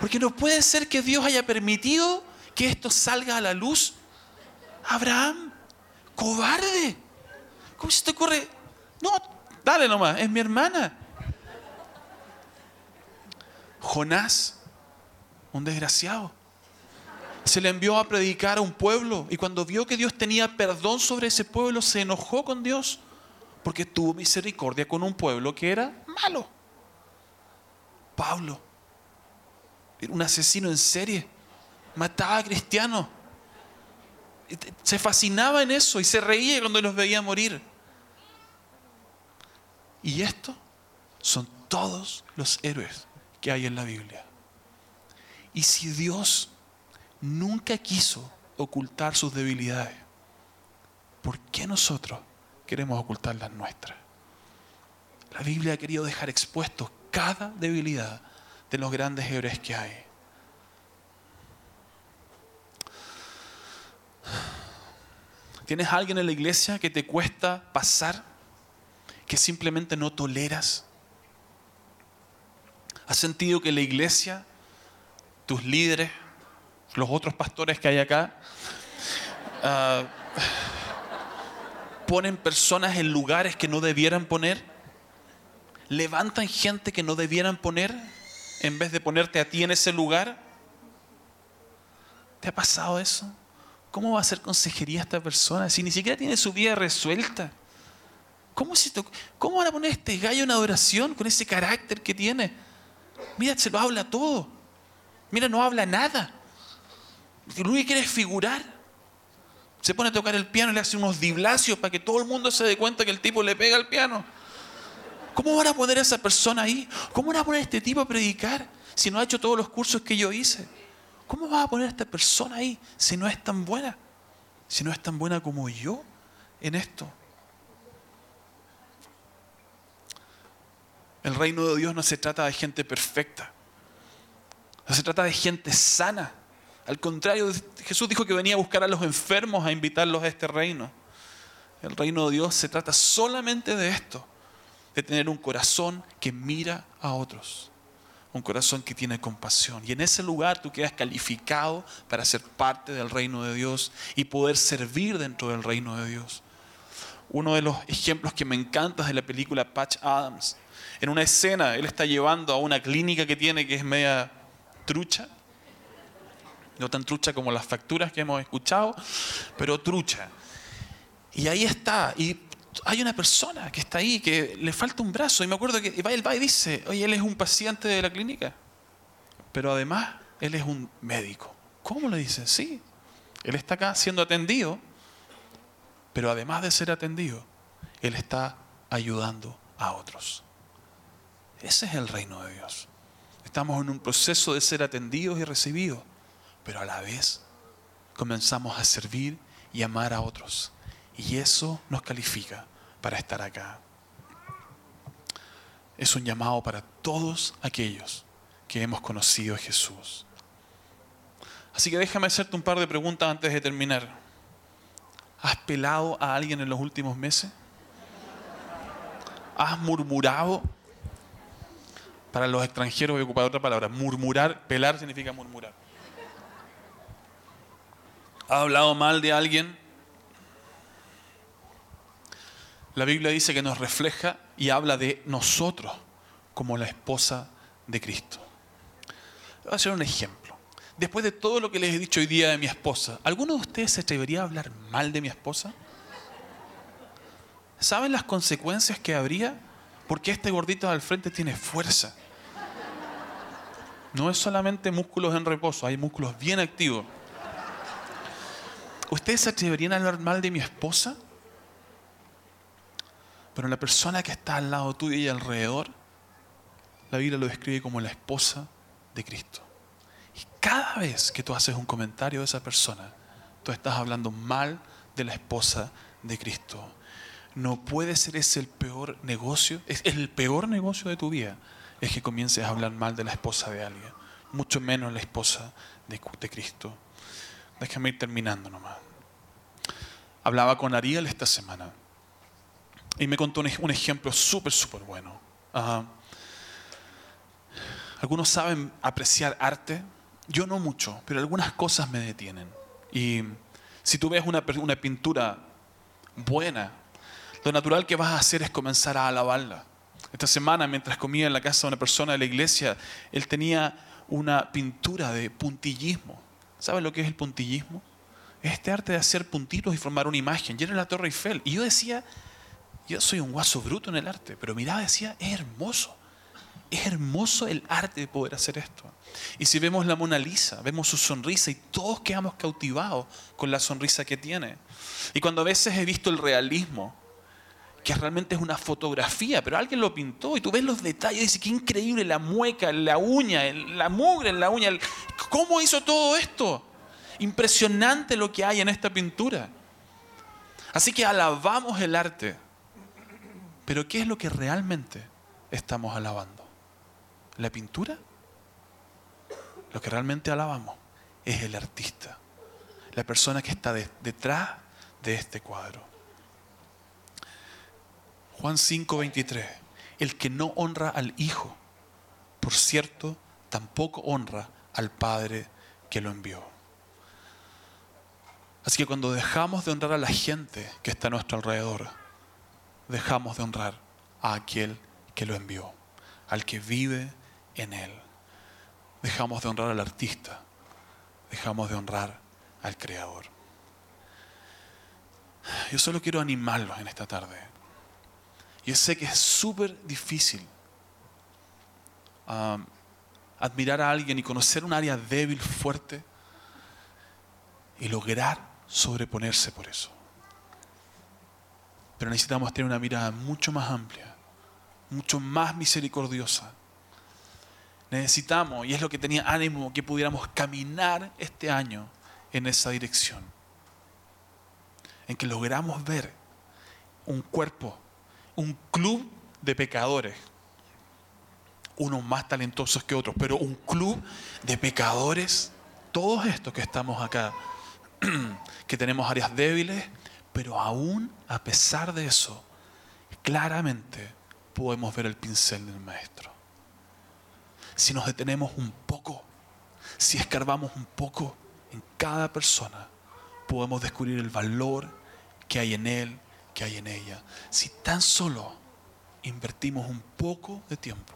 Porque no puede ser que Dios haya permitido que esto salga a la luz. Abraham, cobarde. ¿Cómo se te ocurre? No, dale nomás, es mi hermana. Jonás, un desgraciado. Se le envió a predicar a un pueblo y cuando vio que Dios tenía perdón sobre ese pueblo, se enojó con Dios porque tuvo misericordia con un pueblo que era malo. Pablo, era un asesino en serie. Mataba a cristianos. Se fascinaba en eso y se reía cuando los veía morir. Y estos son todos los héroes que hay en la Biblia. Y si Dios nunca quiso ocultar sus debilidades, ¿por qué nosotros queremos ocultar las nuestras? La Biblia ha querido dejar expuestos cada debilidad de los grandes héroes que hay. ¿Tienes alguien en la iglesia que te cuesta pasar? ¿Que simplemente no toleras? ¿Has sentido que la iglesia, tus líderes, los otros pastores que hay acá, ah, ponen personas en lugares que no debieran poner? ¿Levantan gente que no debieran poner? en vez de ponerte a ti en ese lugar? ¿Te ha pasado eso? ¿Cómo va a hacer consejería esta persona si ni siquiera tiene su vida resuelta? ¿Cómo, se ¿Cómo van a poner este gallo en adoración con ese carácter que tiene? Mira, se lo habla todo. Mira, no habla nada. Lo único que quiere es figurar. Se pone a tocar el piano y le hace unos diblacios para que todo el mundo se dé cuenta que el tipo le pega al piano. ¿Cómo van a poner a esa persona ahí? ¿Cómo van a poner a este tipo a predicar si no ha hecho todos los cursos que yo hice? ¿Cómo vas a poner a esta persona ahí si no es tan buena? Si no es tan buena como yo en esto. El reino de Dios no se trata de gente perfecta. No se trata de gente sana. Al contrario, Jesús dijo que venía a buscar a los enfermos, a invitarlos a este reino. El reino de Dios se trata solamente de esto, de tener un corazón que mira a otros, un corazón que tiene compasión. Y en ese lugar tú quedas calificado para ser parte del reino de Dios y poder servir dentro del reino de Dios. Uno de los ejemplos que me encanta es de la película Patch Adams. En una escena, él está llevando a una clínica que tiene que es media trucha, no tan trucha como las facturas que hemos escuchado, pero trucha. Y ahí está, y hay una persona que está ahí, que le falta un brazo, y me acuerdo que él va y dice, oye, él es un paciente de la clínica, pero además él es un médico. ¿Cómo le dice? Sí, él está acá siendo atendido, pero además de ser atendido, él está ayudando a otros. Ese es el reino de Dios. Estamos en un proceso de ser atendidos y recibidos pero a la vez comenzamos a servir y amar a otros. Y eso nos califica para estar acá. Es un llamado para todos aquellos que hemos conocido a Jesús. Así que déjame hacerte un par de preguntas antes de terminar. ¿Has pelado a alguien en los últimos meses? ¿Has murmurado? Para los extranjeros voy a ocupar otra palabra. Murmurar, pelar significa murmurar. ¿Ha hablado mal de alguien? La Biblia dice que nos refleja y habla de nosotros como la esposa de Cristo. Voy a hacer un ejemplo. Después de todo lo que les he dicho hoy día de mi esposa, ¿alguno de ustedes se atrevería a hablar mal de mi esposa? ¿Saben las consecuencias que habría? Porque este gordito al frente tiene fuerza. No es solamente músculos en reposo, hay músculos bien activos. ¿Ustedes se atreverían a hablar mal de mi esposa? Pero la persona que está al lado tuyo y alrededor, la Biblia lo describe como la esposa de Cristo. Y cada vez que tú haces un comentario de esa persona, tú estás hablando mal de la esposa de Cristo. No puede ser ese el peor negocio, es el peor negocio de tu vida, es que comiences a hablar mal de la esposa de alguien, mucho menos la esposa de, de Cristo. Déjame ir terminando nomás. Hablaba con Ariel esta semana y me contó un ejemplo súper, súper bueno. Algunos saben apreciar arte, yo no mucho, pero algunas cosas me detienen. Y si tú ves una, una pintura buena, lo natural que vas a hacer es comenzar a alabarla. Esta semana, mientras comía en la casa de una persona de la iglesia, él tenía una pintura de puntillismo. ¿Sabes lo que es el puntillismo? Es este arte de hacer puntitos y formar una imagen. Y era la Torre Eiffel. Y yo decía, yo soy un guaso bruto en el arte, pero miraba y decía, es hermoso. Es hermoso el arte de poder hacer esto. Y si vemos la Mona Lisa, vemos su sonrisa y todos quedamos cautivados con la sonrisa que tiene. Y cuando a veces he visto el realismo, que realmente es una fotografía, pero alguien lo pintó y tú ves los detalles dices, qué increíble la mueca, la uña, la mugre en la uña, ¿cómo hizo todo esto? Impresionante lo que hay en esta pintura. Así que alabamos el arte, pero ¿qué es lo que realmente estamos alabando? ¿La pintura? Lo que realmente alabamos es el artista, la persona que está detrás de este cuadro. Juan 5:23, el que no honra al Hijo, por cierto, tampoco honra al Padre que lo envió. Así que cuando dejamos de honrar a la gente que está a nuestro alrededor, dejamos de honrar a aquel que lo envió, al que vive en Él. dejamos de honrar al artista, dejamos de honrar al creador. Yo solo quiero animarlos en esta tarde. Yo sé que es súper difícil um, admirar a alguien y conocer un área débil, fuerte, y lograr sobreponerse por eso. Pero necesitamos tener una mirada mucho más amplia, mucho más misericordiosa. Necesitamos, y es lo que tenía ánimo, que pudiéramos caminar este año en esa dirección. En que logramos ver un cuerpo, un club de pecadores, unos más talentosos que otros, pero un club de pecadores, todos estos que estamos acá, que tenemos áreas débiles, pero aún a pesar de eso, claramente podemos ver el pincel del maestro. Si nos detenemos un poco, si escarbamos un poco en cada persona, podemos descubrir el valor que hay en él, hay en ella. Si tan solo invertimos un poco de tiempo,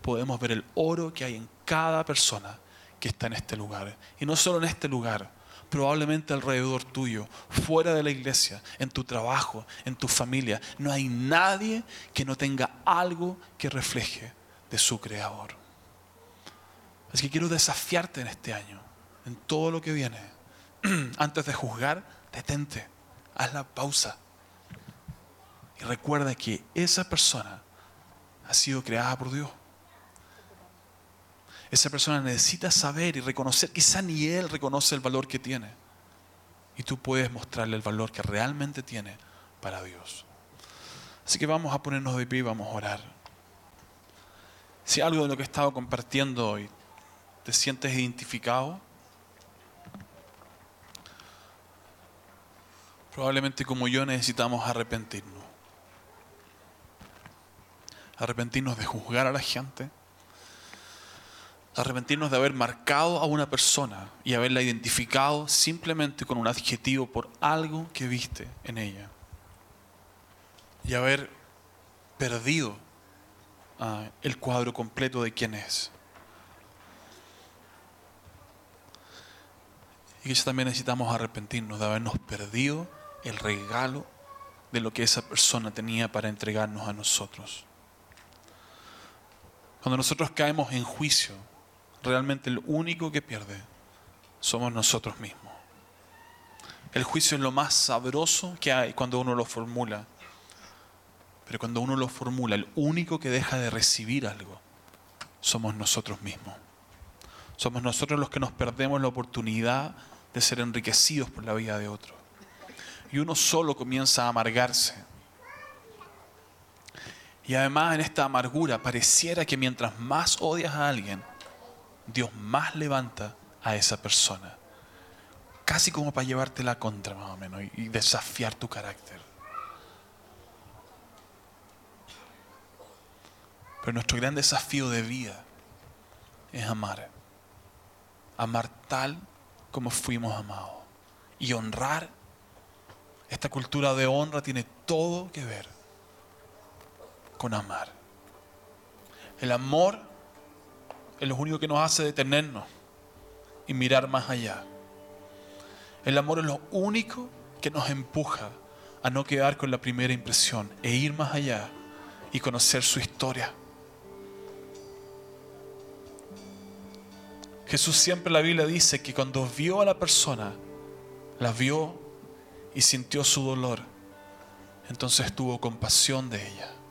podemos ver el oro que hay en cada persona que está en este lugar. Y no solo en este lugar, probablemente alrededor tuyo, fuera de la iglesia, en tu trabajo, en tu familia. No hay nadie que no tenga algo que refleje de su creador. Así que quiero desafiarte en este año, en todo lo que viene. Antes de juzgar, detente, haz la pausa. Recuerda que esa persona ha sido creada por Dios. Esa persona necesita saber y reconocer, quizá ni él reconoce el valor que tiene. Y tú puedes mostrarle el valor que realmente tiene para Dios. Así que vamos a ponernos de pie y vamos a orar. Si algo de lo que he estado compartiendo hoy te sientes identificado, probablemente como yo necesitamos arrepentirnos. Arrepentirnos de juzgar a la gente arrepentirnos de haber marcado a una persona y haberla identificado simplemente con un adjetivo por algo que viste en ella. Y haber perdido ah, el cuadro completo de quién es. Y también necesitamos arrepentirnos de habernos perdido el regalo de lo que esa persona tenía para entregarnos a nosotros. Cuando nosotros caemos en juicio, realmente el único que pierde somos nosotros mismos. El juicio es lo más sabroso que hay cuando uno lo formula. Pero cuando uno lo formula, el único que deja de recibir algo somos nosotros mismos. Somos nosotros los que nos perdemos la oportunidad de ser enriquecidos por la vida de otro. Y uno solo comienza a amargarse. Y además en esta amargura pareciera que mientras más odias a alguien, Dios más levanta a esa persona. Casi como para llevarte la contra, más o menos, y desafiar tu carácter. Pero nuestro gran desafío de vida es amar. Amar tal como fuimos amados. Y honrar. Esta cultura de honra tiene todo que ver con amar. El amor es lo único que nos hace detenernos y mirar más allá. El amor es lo único que nos empuja a no quedar con la primera impresión e ir más allá y conocer su historia. Jesús siempre en la Biblia dice que cuando vio a la persona, la vio y sintió su dolor, entonces tuvo compasión de ella.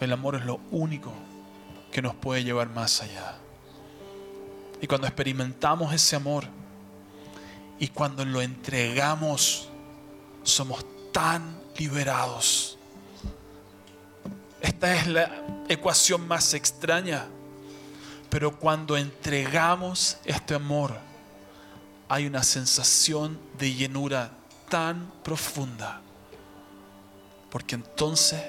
El amor es lo único que nos puede llevar más allá. Y cuando experimentamos ese amor y cuando lo entregamos, somos tan liberados. Esta es la ecuación más extraña. Pero cuando entregamos este amor, hay una sensación de llenura tan profunda. Porque entonces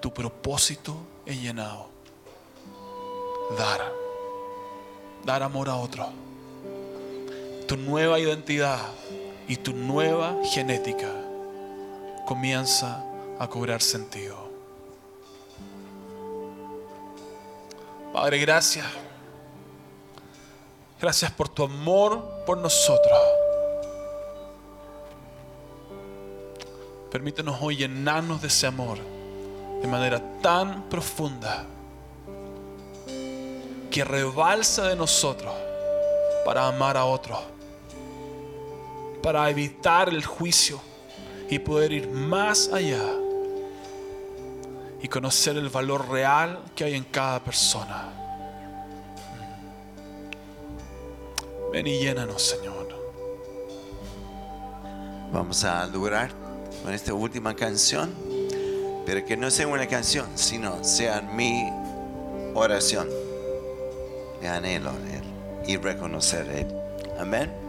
tu propósito es llenado dar. Dar amor a otro. Tu nueva identidad y tu nueva genética comienza a cobrar sentido. Padre, gracias. Gracias por tu amor por nosotros. Permítenos hoy llenarnos de ese amor de manera tan profunda que rebalsa de nosotros para amar a otros, para evitar el juicio y poder ir más allá y conocer el valor real que hay en cada persona. Ven y llénanos, Señor. Vamos a adorar con esta última canción, pero que no sea una canción, sino sea mi oración, anhelo Él y reconocer Él. Amén.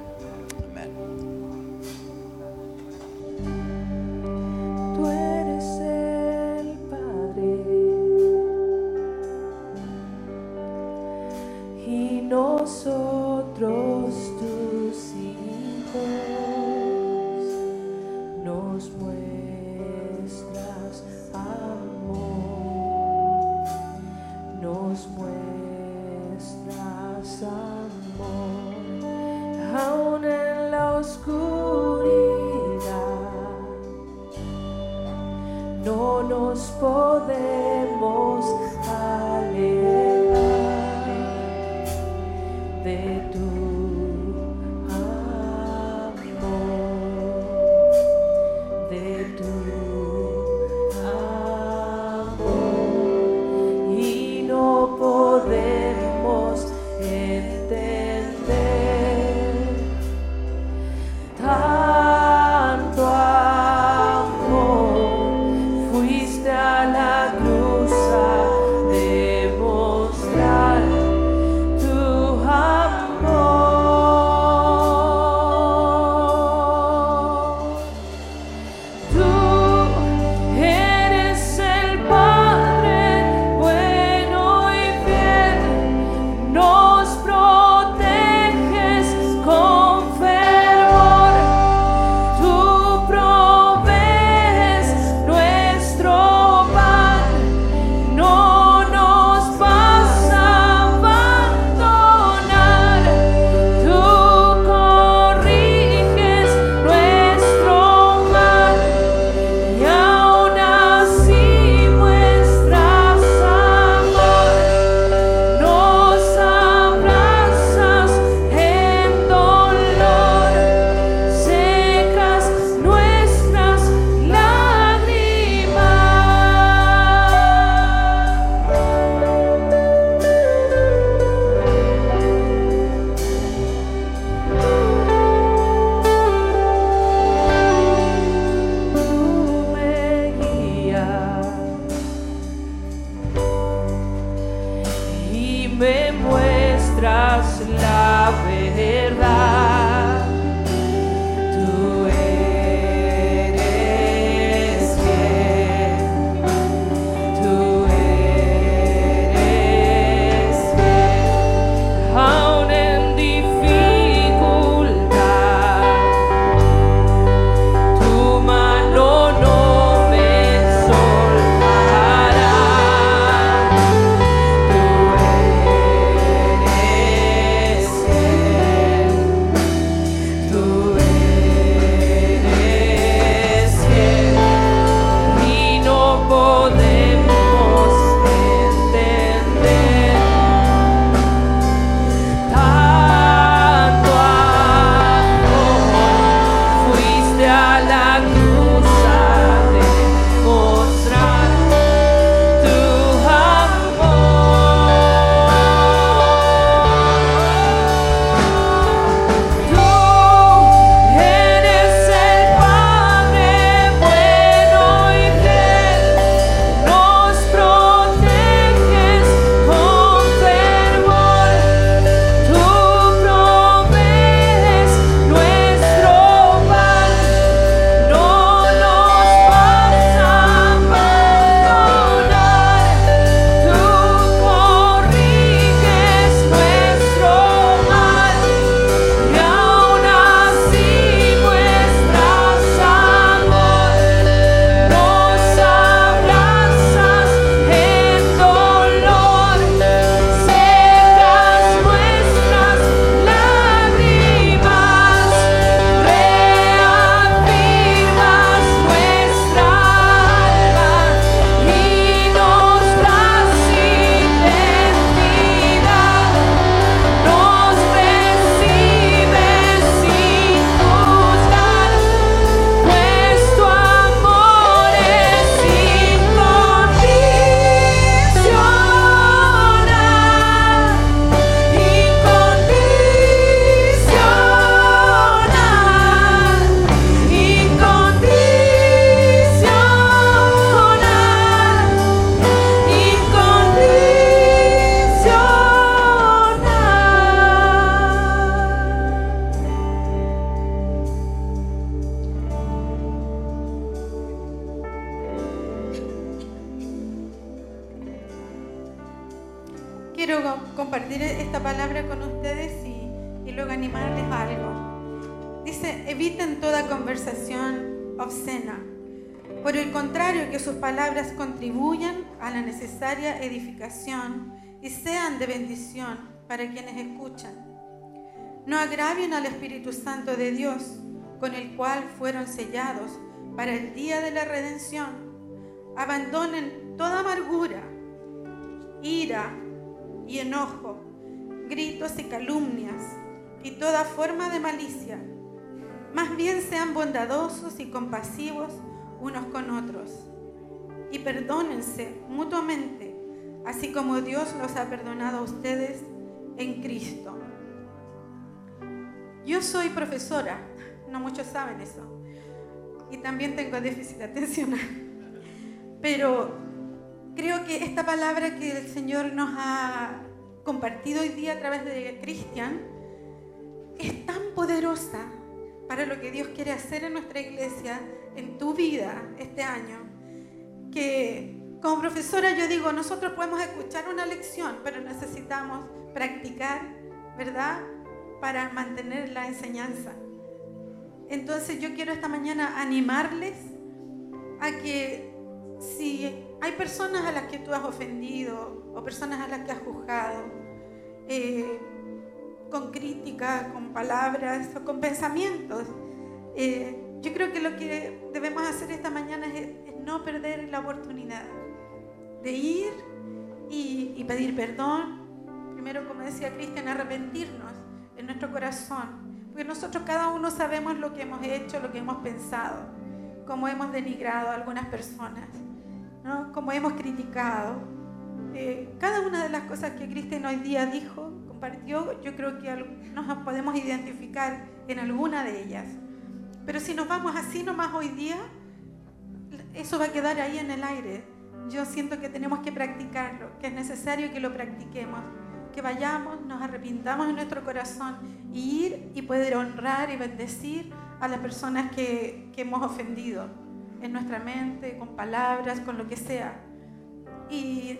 Compartir esta palabra con ustedes y, y luego animarles a algo. Dice, eviten toda conversación obscena. Por el contrario, que sus palabras contribuyan a la necesaria edificación y sean de bendición para quienes escuchan. No agravien al Espíritu Santo de Dios, con el cual fueron sellados para el día de la redención. Abandonen toda amargura, ira y enojo, gritos y calumnias y toda forma de malicia. Más bien sean bondadosos y compasivos unos con otros y perdónense mutuamente, así como Dios los ha perdonado a ustedes en Cristo. Yo soy profesora, no muchos saben eso, y también tengo déficit atencional, pero creo que esta palabra que el Señor nos ha compartido hoy día a través de Cristian es tan poderosa para lo que Dios quiere hacer en nuestra iglesia, en tu vida este año, que como profesora yo digo, nosotros podemos escuchar una lección, pero necesitamos practicar, ¿verdad? Para mantener la enseñanza. Entonces yo quiero esta mañana animarles a que si hay personas a las que tú has ofendido o personas a las que has juzgado, eh, con crítica, con palabras o con pensamientos, eh, yo creo que lo que debemos hacer esta mañana es, no perder la oportunidad de ir y, y pedir perdón. Primero, como decía Cristian, arrepentirnos en nuestro corazón. Porque nosotros cada uno sabemos lo que hemos hecho, lo que hemos pensado, cómo hemos denigrado a algunas personas, ¿no? cómo hemos criticado. Eh, cada una de las cosas que Cristian hoy día dijo, compartió, yo creo que nos podemos identificar en alguna de ellas. Pero si nos vamos así nomás hoy día, eso va a quedar ahí en el aire. Yo siento que tenemos que practicarlo, que es necesario que lo practiquemos, que vayamos, nos arrepintamos en nuestro corazón y ir y poder honrar y bendecir a las personas que hemos ofendido en nuestra mente, con palabras, con lo que sea. Y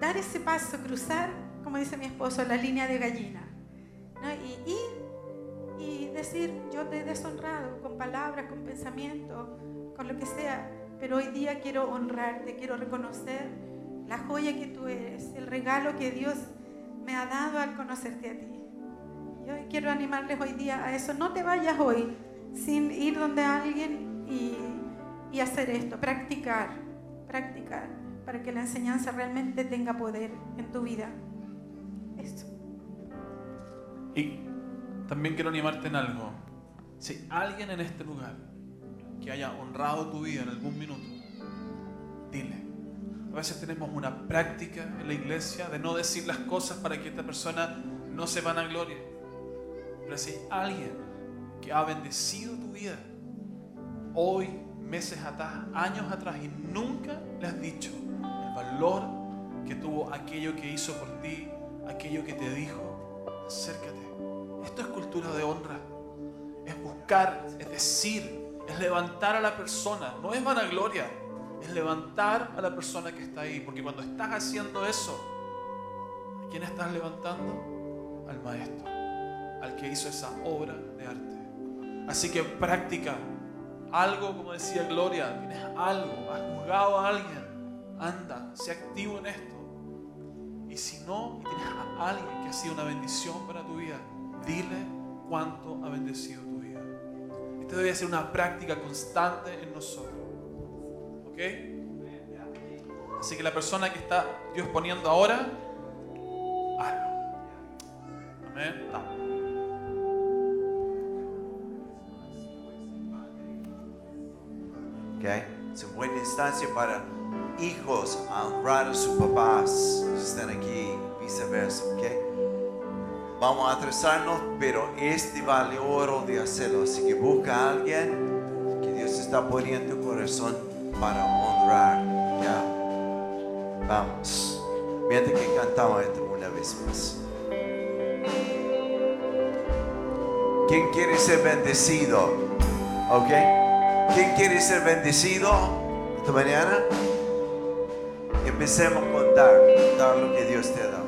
dar ese paso, cruzar, como dice mi esposo, la línea de gallina. ¿no? Y y decir, yo te he deshonrado con palabras, con pensamiento, con lo que sea, pero hoy día quiero honrarte, quiero reconocer la joya que tú eres, el regalo que Dios me ha dado al conocerte a ti. Yo quiero animarles hoy día a eso. No te vayas hoy sin ir donde alguien y, y hacer esto, practicar, practicar, para que la enseñanza realmente tenga poder en tu vida. Eso. Y también quiero animarte en algo. Si alguien en este lugar que haya honrado tu vida en algún minuto, dile. A veces tenemos una práctica en la iglesia de no decir las cosas para que esta persona no se vanaglorie. Pero si alguien que ha bendecido tu vida hoy, meses atrás, años atrás y nunca le has dicho el valor que tuvo aquello que hizo por ti, aquello que te dijo, acércate. Esto es cultura de honra. Es buscar, es decir, es levantar a la persona. No es vanagloria, es levantar a la persona que está ahí. Porque cuando estás haciendo eso, ¿a quién estás levantando? Al maestro, al que hizo esa obra de arte. Así que practica algo, como decía Gloria, tienes algo, has juzgado a alguien, anda, sé activo en esto. Y si no, y tienes a alguien que ha sido una bendición para tu vida, dile cuánto ha bendecido tu vida. Esta debe ser una práctica constante en nosotros. ¿Ok? Así que la persona que está Dios poniendo ahora, hazlo. Amén. Dale. ¿ok? Es una buena instancia para hijos a honrar a sus papás si están aquí, viceversa, ¿ok? Vamos a atrasarnos, pero este vale oro de hacerlo. Así que busca a alguien que Dios está poniendo en tu corazón para honrar. Vamos. Mientras que cantamos esto una vez más. ¿Quién quiere ser bendecido? ¿Ok? ¿Quién quiere ser bendecido esta mañana? Empecemos a contar, contar lo que Dios te ha dado.